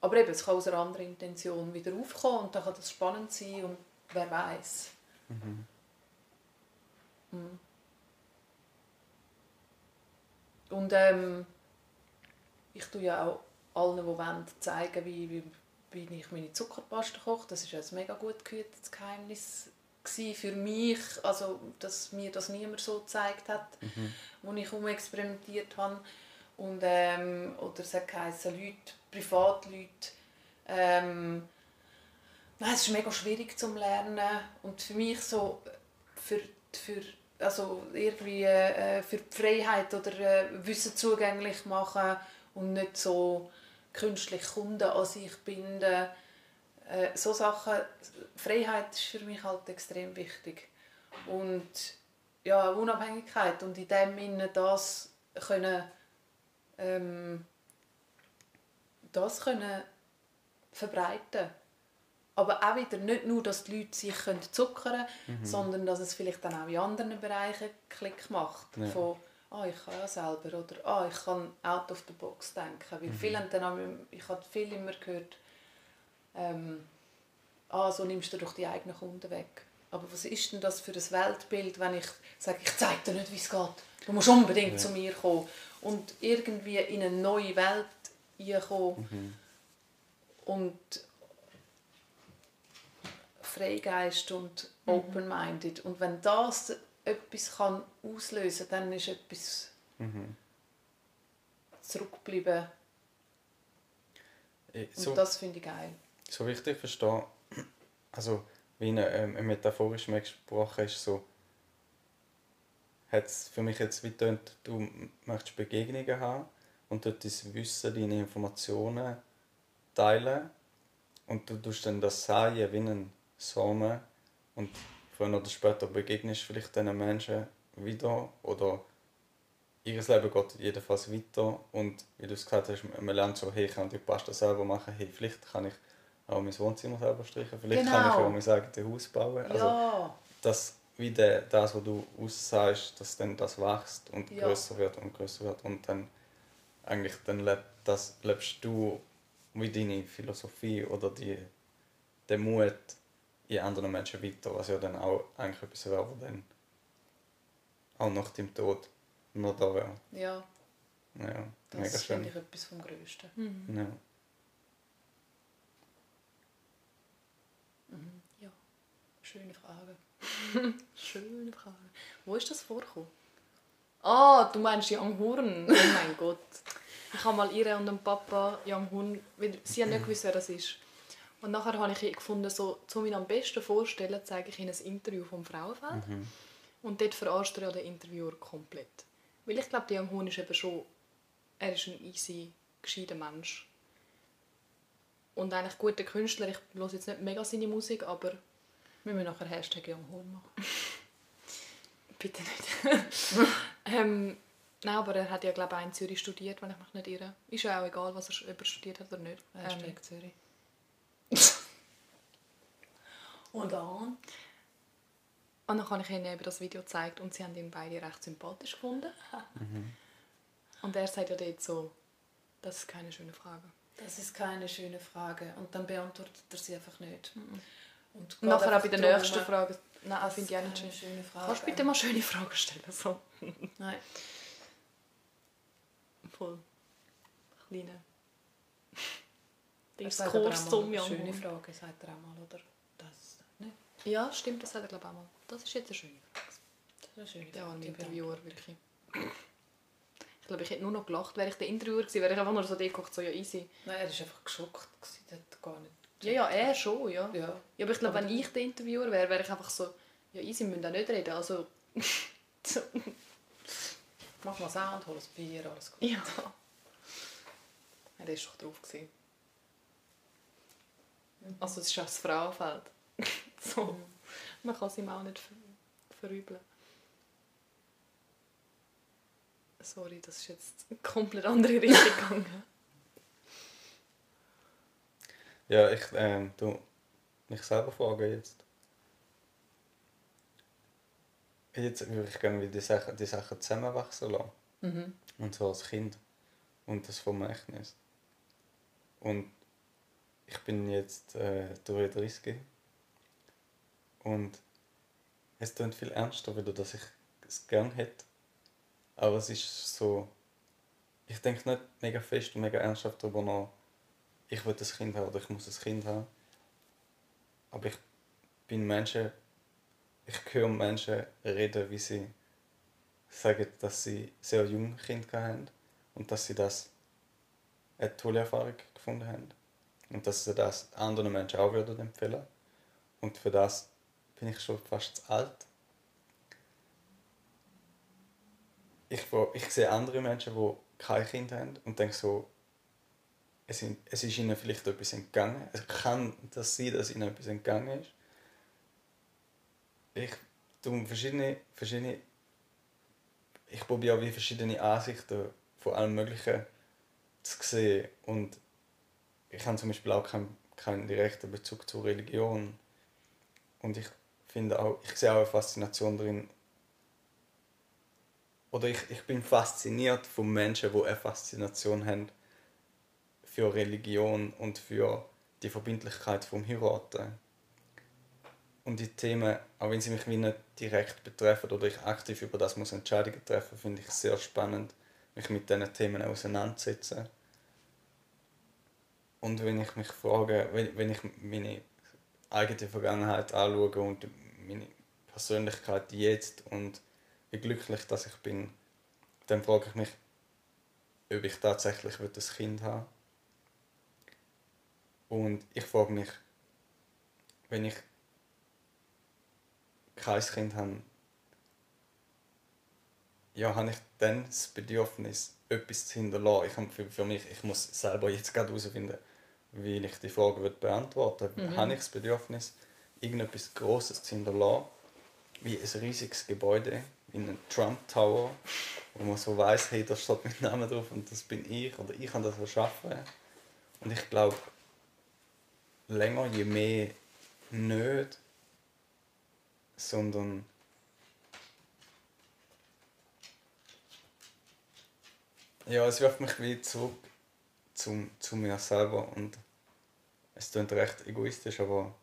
Aber eben, es kann aus einer anderen Intention wieder aufkommen und dann kann das spannend sein und wer weiß. Mhm. Mhm. Und ähm, ich tue ja auch allen, die wollen, zeigen, wie, wie, wie ich meine Zuckerpaste koche. Das ja ein mega gut gehütetes Geheimnis für mich, also dass mir das niemand so gezeigt hat, wo ich experimentiert habe. Und, ähm, oder es hat geheißen, Leute, Privatleute, ähm, Nein, es ist mega schwierig zum Lernen und für mich so für, für also irgendwie äh, für die Freiheit oder äh, Wissen zugänglich machen und nicht so künstlich Kunden an sich binden. Äh, so Sachen, Freiheit ist für mich halt extrem wichtig. Und ja, Unabhängigkeit und in dem Sinne das können, ähm, das können verbreiten aber auch wieder nicht nur, dass die Leute sich zuckern können, mhm. sondern dass es vielleicht dann auch in anderen Bereichen Klick macht. Ja. Von, ah, ich kann ja selber oder ah, ich kann out of the box denken. Weil mhm. viele dann ich habe viel immer gehört, ähm, ah, so nimmst du doch die eigenen Kunden weg. Aber was ist denn das für ein Weltbild, wenn ich sage, ich zeige dir nicht, wie es geht. Du musst unbedingt ja. zu mir kommen. Und irgendwie in eine neue Welt reinkommen. Mhm. Und Freigeist und mhm. open-minded. Und wenn das etwas kann auslösen kann, dann ist etwas mhm. zurückgeblieben. So, und das finde ich geil. So wichtig verstehen, also wie eine, ähm, metaphorisch gesprochen ist, so hat es für mich jetzt wie getönt, du möchtest Begegnungen haben und dort dein Wissen, deine Informationen teilen und du tust dann das Sagen wie ein Samen und früher oder später begegnest vielleicht diesen Menschen wieder oder ihr Leben geht jedenfalls weiter und wie du es gesagt hast, man lernt so, hey, ich kann die Pasta selber machen, hey, vielleicht kann ich auch mein Wohnzimmer selber streichen, vielleicht genau. kann ich auch mein eigenes Haus bauen. Also, ja. dass wie der, das, was du aussagst, dass dann das wächst und ja. größer wird und größer wird und dann eigentlich dann lebt, das lebst du wie deine Philosophie oder die, der Mut in anderen Menschen weiter, was ja dann auch eigentlich etwas wäre, was dann auch nach dem Tod noch da wäre. Ja. Ja, das mega schön. finde ich etwas vom Größten. Mhm. Ja. Mhm. ja, schöne Frage. schöne Frage. Wo ist das vorgekommen? Ah, du meinst Young Horn. Oh mein Gott. Ich habe mal ihre und dem Papa Young Horn, weil sie haben nicht gewusst, wer das ist. Und nachher habe ich gefunden, so, um ihn am besten vorstellen, zeige ich ihnen ein Interview vom Frauenfeld. Mhm. Und dort verarscht er ja den Interviewer komplett. Weil ich glaube, der Young Hoon ist eben schon, er ist ein easy, gescheiter Mensch. Und eigentlich guter Künstler. Ich höre jetzt nicht mega seine Musik, aber... Wir müssen nachher Hashtag Young Hoon machen. Bitte nicht. ähm, nein, aber er hat ja, glaube ich, in Zürich studiert, wenn ich mich nicht irre. Ist ja auch egal, was er studiert hat oder nicht. Hashtag ähm, Zürich. Und dann? Und dann habe ich ihnen eben das Video gezeigt und sie haben ihn beide recht sympathisch gefunden. Mhm. Und er sagt ja dort so, das ist keine schöne Frage. Das ist keine schöne Frage. Und dann beantwortet er sie einfach nicht. Mhm. Und nachher auch bei der nächsten Frage. Nein, das finde ich auch nicht schön. schöne Frage. Kannst du bitte mal schöne Fragen stellen? So. Nein. Voll. Kleine. Diskurs zum Young Schöne Frage, sagt er auch mal, oder? Ja, stimmt, das sagt er glaube ich auch mal. Das ist jetzt eine schöne Frage. Das ist eine schöne Frage. Ja, Interviewer, wirklich. Ich glaube, ich hätte nur noch gelacht, wäre ich der Interviewer gewesen, wäre ich einfach nur so geguckt, so ja easy. Nein, er war einfach geschockt, der hat gar nicht... Ja, ja, er schon, ja. Ja, ja aber ich glaube, wenn ich der Interviewer wäre, wäre ich einfach so, ja easy, wir müssen auch nicht reden, also... Mach mal Sound, hol ein Bier, alles gut. Ja. ja er war doch drauf. Gewesen. Also es ist auch das Frauenfeld. so. Man kann es ihm auch nicht ver verübeln. Sorry, das ist jetzt eine komplett andere Richtung gegangen. Ja, ich ähm, du mich selber fragen jetzt. Jetzt würde ich gerne die Sachen, die Sachen zusammenwachsen lassen. Mhm. Und so als Kind. Und das Vermächtnis. Und ich bin jetzt äh, 33 und es klingt viel ernster wieder, dass ich es gern hätte. Aber es ist so, ich denke nicht mega fest und mega ernsthaft darüber nach, ich will ein Kind haben oder ich muss ein Kind haben. Aber ich bin Menschen, ich höre Menschen reden, wie sie sagen, dass sie sehr jung Kind haben und dass sie das eine tolle Erfahrung gefunden haben. Und dass sie das anderen Menschen auch würden empfehlen. Und für das bin ich schon fast zu alt. Ich, ich sehe andere Menschen, die kein Kind haben und denke so, es, ist ihnen vielleicht etwas entgangen. Es kann das sein, dass ihnen etwas entgangen ist. Ich tue verschiedene, verschiedene ich probiere auch wie verschiedene Ansichten von allem Möglichen zu sehen. Und ich habe zum Beispiel auch keinen, keinen direkten Bezug zur Religion. Und ich finde auch, ich sehe auch eine Faszination darin. Oder ich, ich bin fasziniert von Menschen, die eine Faszination haben für Religion und für die Verbindlichkeit vom Heiraten. Und die Themen, auch wenn sie mich wie nicht direkt betreffen oder ich aktiv über das muss Entscheidungen treffen, finde ich sehr spannend, mich mit diesen Themen auseinanderzusetzen. Und wenn ich mich frage, wenn, wenn ich meine eigene Vergangenheit anschaue und meine Persönlichkeit jetzt und wie glücklich dass ich bin, dann frage ich mich, ob ich tatsächlich ein Kind haben will und ich frage mich, wenn ich kein Kind habe, ja, habe ich dann das Bedürfnis, etwas zu hinterlassen. Ich habe für mich, ich muss selber jetzt gerade herausfinden, wie ich die Frage beantworten würde. Mhm. Habe ich das Bedürfnis, irgendetwas Grosses zu hinterlassen, wie ein riesiges Gebäude, wie ein Trump Tower, wo man so weiß, hey, da steht mein Name drauf und das bin ich oder ich habe das erschaffen. Und ich glaube, länger, je mehr nicht, sondern ja, es wirft mich wie zurück zum, zu mir selber und es klingt recht egoistisch, aber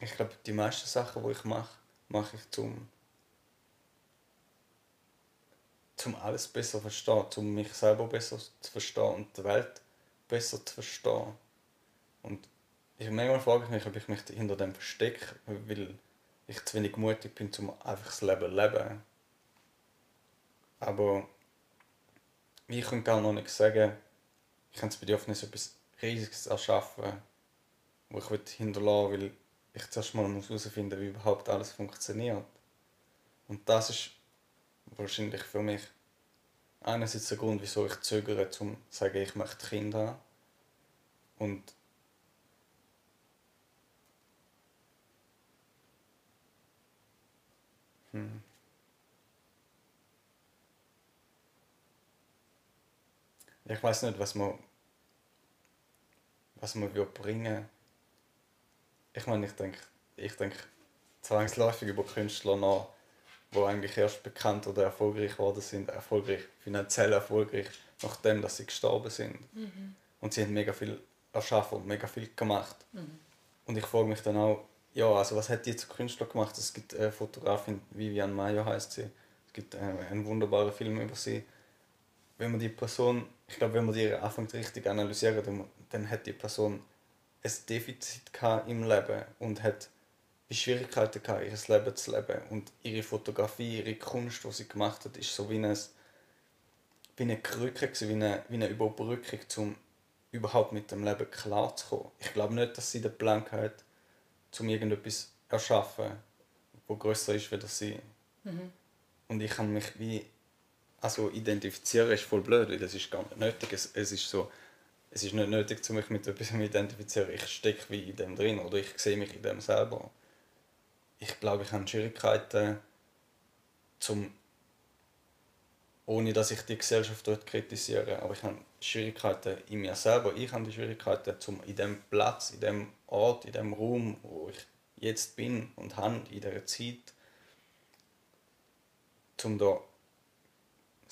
ich glaube, die meisten Sachen, die ich mache, mache ich zum zum alles besser zu verstehen, um mich selber besser zu verstehen und die Welt besser zu verstehen. Und ich, manchmal frage ich mich, ob ich mich hinter dem verstecke, weil ich zu wenig mutig bin, um einfach das Leben zu leben. Aber ich kann gar noch nicht sagen, ich habe das Bedürfnis, etwas Riesiges erschaffen, wo ich hinterlassen will, weil ich zuerst mal herausfinden muss, wie überhaupt alles funktioniert. Und das ist wahrscheinlich für mich einerseits der Grund, wieso ich zögere, zum zu sagen, ich möchte Kinder haben. Und hm. Ich weiß nicht, was man was man will bringen. Ich meine, ich denke, ich denke zwangsläufig über Künstler nach die eigentlich erst bekannt oder erfolgreich geworden sind, erfolgreich, finanziell erfolgreich, nachdem dass sie gestorben sind. Mhm. Und sie haben mega viel erschaffen und mega viel gemacht. Mhm. Und ich frage mich dann auch, ja, also was hat die zu Künstler gemacht? Es gibt eine Fotografin, Vivian Mayer heißt sie, es gibt einen wunderbaren Film über sie. Wenn man die Person, ich glaube, wenn man die anfängt richtig analysieren, dann, dann hat die Person ein Defizit im Leben und hat Schwierigkeiten gehabt, ihr Leben zu leben. Und ihre Fotografie, ihre Kunst, die sie gemacht hat, ist so wie eine, wie eine Krücke, wie eine, wie eine Überbrückung, um überhaupt mit dem Leben klarzukommen. Ich glaube nicht, dass sie den Plan hat, um irgendetwas zu erschaffen, wo größer ist als sie. Mhm. Und ich kann mich wie also identifizieren ist voll blöd, das ist gar nicht nötig. Es, es ist so, es ist nicht nötig, um mich mit etwas zu identifizieren. Ich stecke wie in dem drin oder ich sehe mich in dem selber ich glaube, ich habe Schwierigkeiten, zum, ohne dass ich die Gesellschaft dort kritisiere, aber ich habe Schwierigkeiten in mir selber. Ich habe die Schwierigkeiten, zum in dem Platz, in dem Ort, in dem Raum, wo ich jetzt bin und habe in dieser Zeit, zum da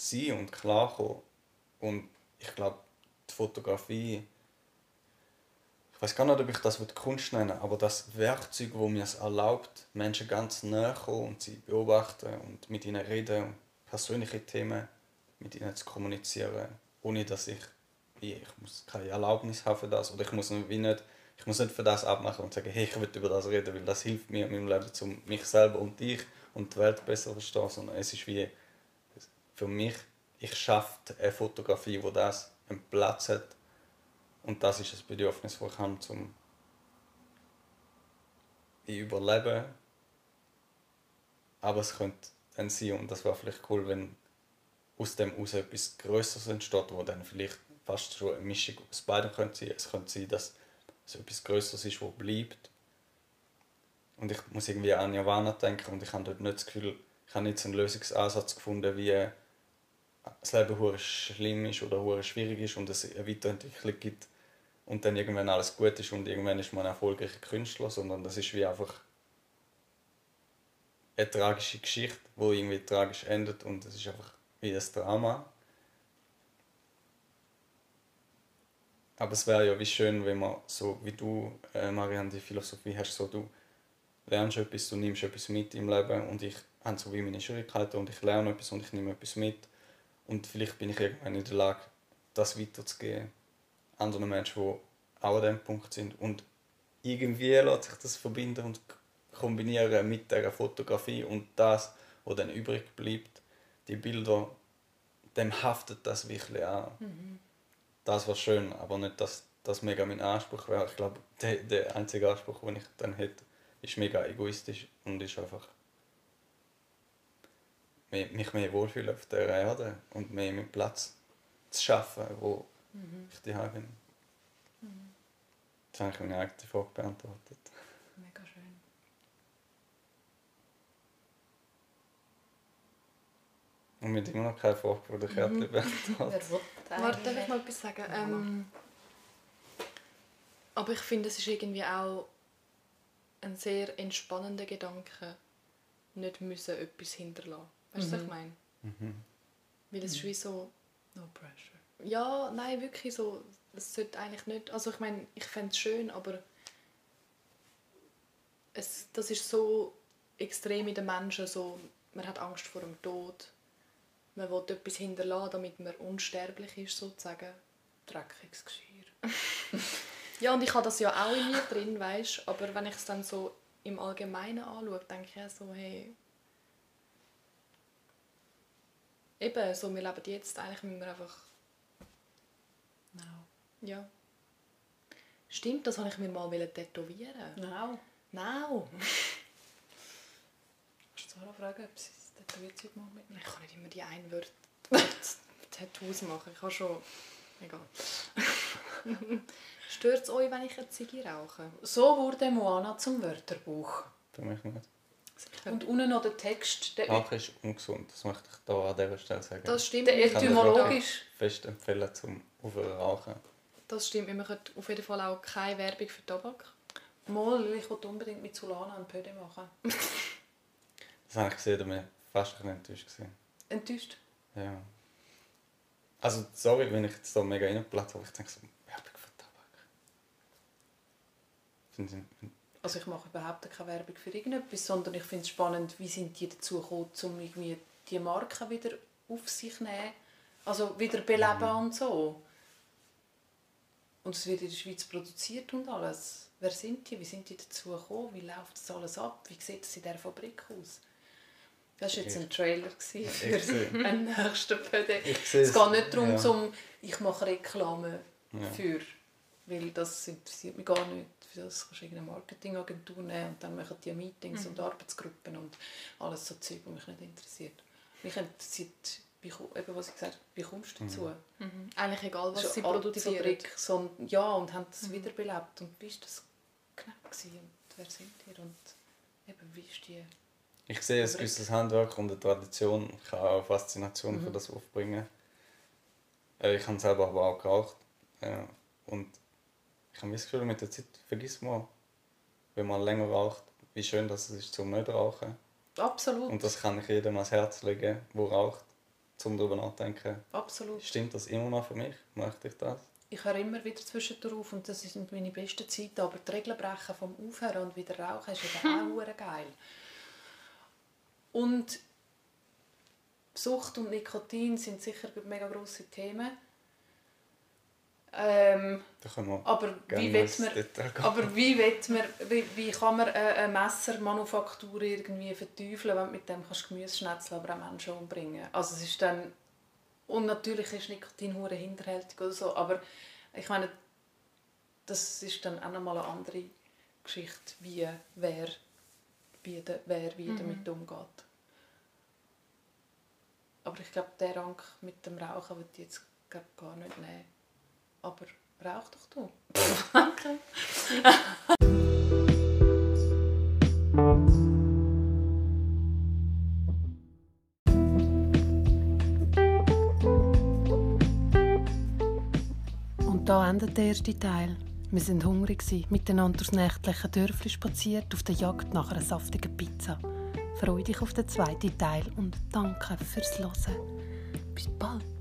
sein und klarkommen. Und ich glaube, die Fotografie ich weiß gar nicht, ob ich das Kunst nenne, aber das Werkzeug, wo mir es erlaubt, Menschen ganz näher kommen und sie beobachten und mit ihnen reden, persönliche Themen mit ihnen zu kommunizieren, ohne dass ich, ich muss keine Erlaubnis haben für das oder ich muss nicht, ich muss nicht für das abmachen und sagen, hey, ich will über das reden, weil das hilft mir in meinem Leben, um mich selber und dich und die Welt besser zu verstehen, sondern es ist wie für mich, ich schaffe eine Fotografie, wo das einen Platz hat und das ist das Bedürfnis, das ich habe, ich überleben. Aber es könnte dann sein, und das wäre vielleicht cool, wenn aus dem aus etwas Größeres entsteht, wo dann vielleicht fast schon eine Mischung aus beiden könnte sein. Es könnte sein, dass es etwas Größeres ist, wo bleibt. Und ich muss irgendwie an Nirvana denken und ich habe dort nicht das Gefühl, ich habe so einen Lösungsansatz gefunden, wie das Leben hure schlimm ist oder hure schwierig ist und es eine Weiterentwicklung gibt und dann irgendwann alles gut ist und irgendwann ist man ein erfolgreicher Künstler, sondern das ist wie einfach eine tragische Geschichte, wo irgendwie tragisch endet und es ist einfach wie ein Drama. Aber es wäre ja wie schön, wenn man so wie du, äh, Marianne, die Philosophie hast, so du lernst etwas, du nimmst etwas mit im Leben und ich habe so wie meine Schwierigkeiten und ich lerne etwas und ich nehme etwas mit und vielleicht bin ich irgendwann in der Lage, das weiterzugeben anderen Menschen, die auch an diesem Punkt sind und irgendwie lässt sich das verbinden und kombinieren mit der Fotografie und das, was dann übrig bleibt, die Bilder, dem haftet das wirklich an. Mhm. Das war schön, aber nicht, dass das mega mein Anspruch wäre. Ich glaube, der, der einzige Anspruch, den ich dann hätte, ist mega egoistisch und ist einfach mich mehr wohlfühlen auf der Erde und mehr mit Platz zu schaffen, wo mhm. ich die bin. Mhm. Das habe ich meine eigene Frage beantwortet. Mega schön. Und mit immer noch keine Frage von der Kärtchen mhm. beantwortet. Warte, darf ich mal etwas sagen? Ähm, aber ich finde, es ist irgendwie auch ein sehr entspannender Gedanke, nicht müssen etwas hinterlassen. Weißt du, mhm. was ich mhm. meine? Mhm. Weil es ist wie so... No pressure. Ja, nein, wirklich so... Es sollte eigentlich nicht... Also ich meine, ich fände es schön, aber... Es, das ist so extrem in den Menschen, so... Man hat Angst vor dem Tod. Man will etwas hinterlassen, damit man unsterblich ist, sozusagen. Dreckiges Geschirr. ja, und ich habe das ja auch in mir drin, weißt Aber wenn ich es dann so im Allgemeinen anschaue, denke ich auch so, hey eben, so, wir leben jetzt, eigentlich müssen wir einfach... No. Ja. Stimmt, das wollte ich mir mal tätowieren. No. No. Kannst du Sarah fragen, ob sie das Tätowierzeug mal mitnehmen? Ich kann nicht immer die ein Wort Tattoos machen. Ich habe schon... Egal. Stört es euch, wenn ich eine Ziege rauche? So wurde Moana zum Wörterbuch. Für mich nicht. Und unten noch der Text. Der Rauchen ist ungesund, das möchte ich hier an dieser Stelle sagen. Das stimmt. Der etymologisch. fest empfehlen zum Aufhören rauchen. Das stimmt. Wir machen auf jeden Fall auch keine Werbung für Tabak. Mal, ich wollte unbedingt mit Solana einen Pöde machen. das habe ich gesehen, da war fast ein enttäuscht. Gewesen. Enttäuscht? Ja. Also, sorry, wenn ich jetzt da mega reinplatze, aber ich denke so, Werbung für Tabak. Finde ich also ich mache überhaupt keine Werbung für irgendetwas, sondern ich finde es spannend, wie sind die dazu gekommen, um irgendwie die Marke wieder auf sich zu nehmen, also wieder beleben mhm. und so. Und es wird in der Schweiz produziert und alles. Wer sind die? Wie sind die dazu gekommen? Wie läuft das alles ab? Wie sieht es in dieser Fabrik aus? Das war jetzt ein Trailer für einen nächsten PD. Es geht nicht darum, ja. um, ich mache Reklame ja. für, weil das interessiert mich gar nicht für das kannst du irgendeine Marketingagentur nehmen und dann machen die Meetings mhm. und Arbeitsgruppen und alles so Zeug, was mich nicht interessiert. Mich interessiert, wie, eben, was ich gesagt habe, wie kommst du dazu? Mhm. mhm. Eigentlich egal, was sie produzieren. Fabrik, so, ja, und haben das mhm. wiederbelebt. Und wie war das knapp und wer sind ihr und eben, wie ist die... Ich sehe ein gewisses Handwerk und eine Tradition. Ich kann auch Faszination mhm. für das aufbringen. Äh, ich habe selber aber auch geraucht. Und ich habe das Gefühl, mit der Zeit vergisst man, wenn man länger raucht, wie schön das ist zum nicht rauchen. Absolut. Und das kann ich jedem ans Herz legen, der raucht, um darüber nachzudenken. Absolut. Stimmt das immer noch für mich? Möchte ich das? Ich höre immer wieder zwischendurch und das sind meine besten Zeiten, aber die Regeln brechen vom Aufhören und wieder rauchen ist eben auch geil. Und Sucht und Nikotin sind sicher mega grosse Themen. Ähm, aber, wie man, aber wie, will man, wie, wie kann man eine Messermanufaktur irgendwie verteufeln, wenn du mit dem kannst Gemüse schnetzeln, aber auch Menschen umbringen Also es ist dann... Und natürlich ist Nikotin hure hinterhältig oder so, aber ich meine, das ist dann auch nochmal eine andere Geschichte, wie wer, wie, de, wer wie mhm. damit umgeht. Aber ich glaube, der Rang mit dem Rauchen würde ich jetzt glaub, gar nicht nehmen. Aber rauch doch du. Danke. Und da endet der erste Teil. Wir sind hungrig, miteinander durchs nächtliche Dörfli spaziert, auf der Jagd nach einer saftigen Pizza. Freue dich auf den zweiten Teil und danke fürs Hören. Bis bald.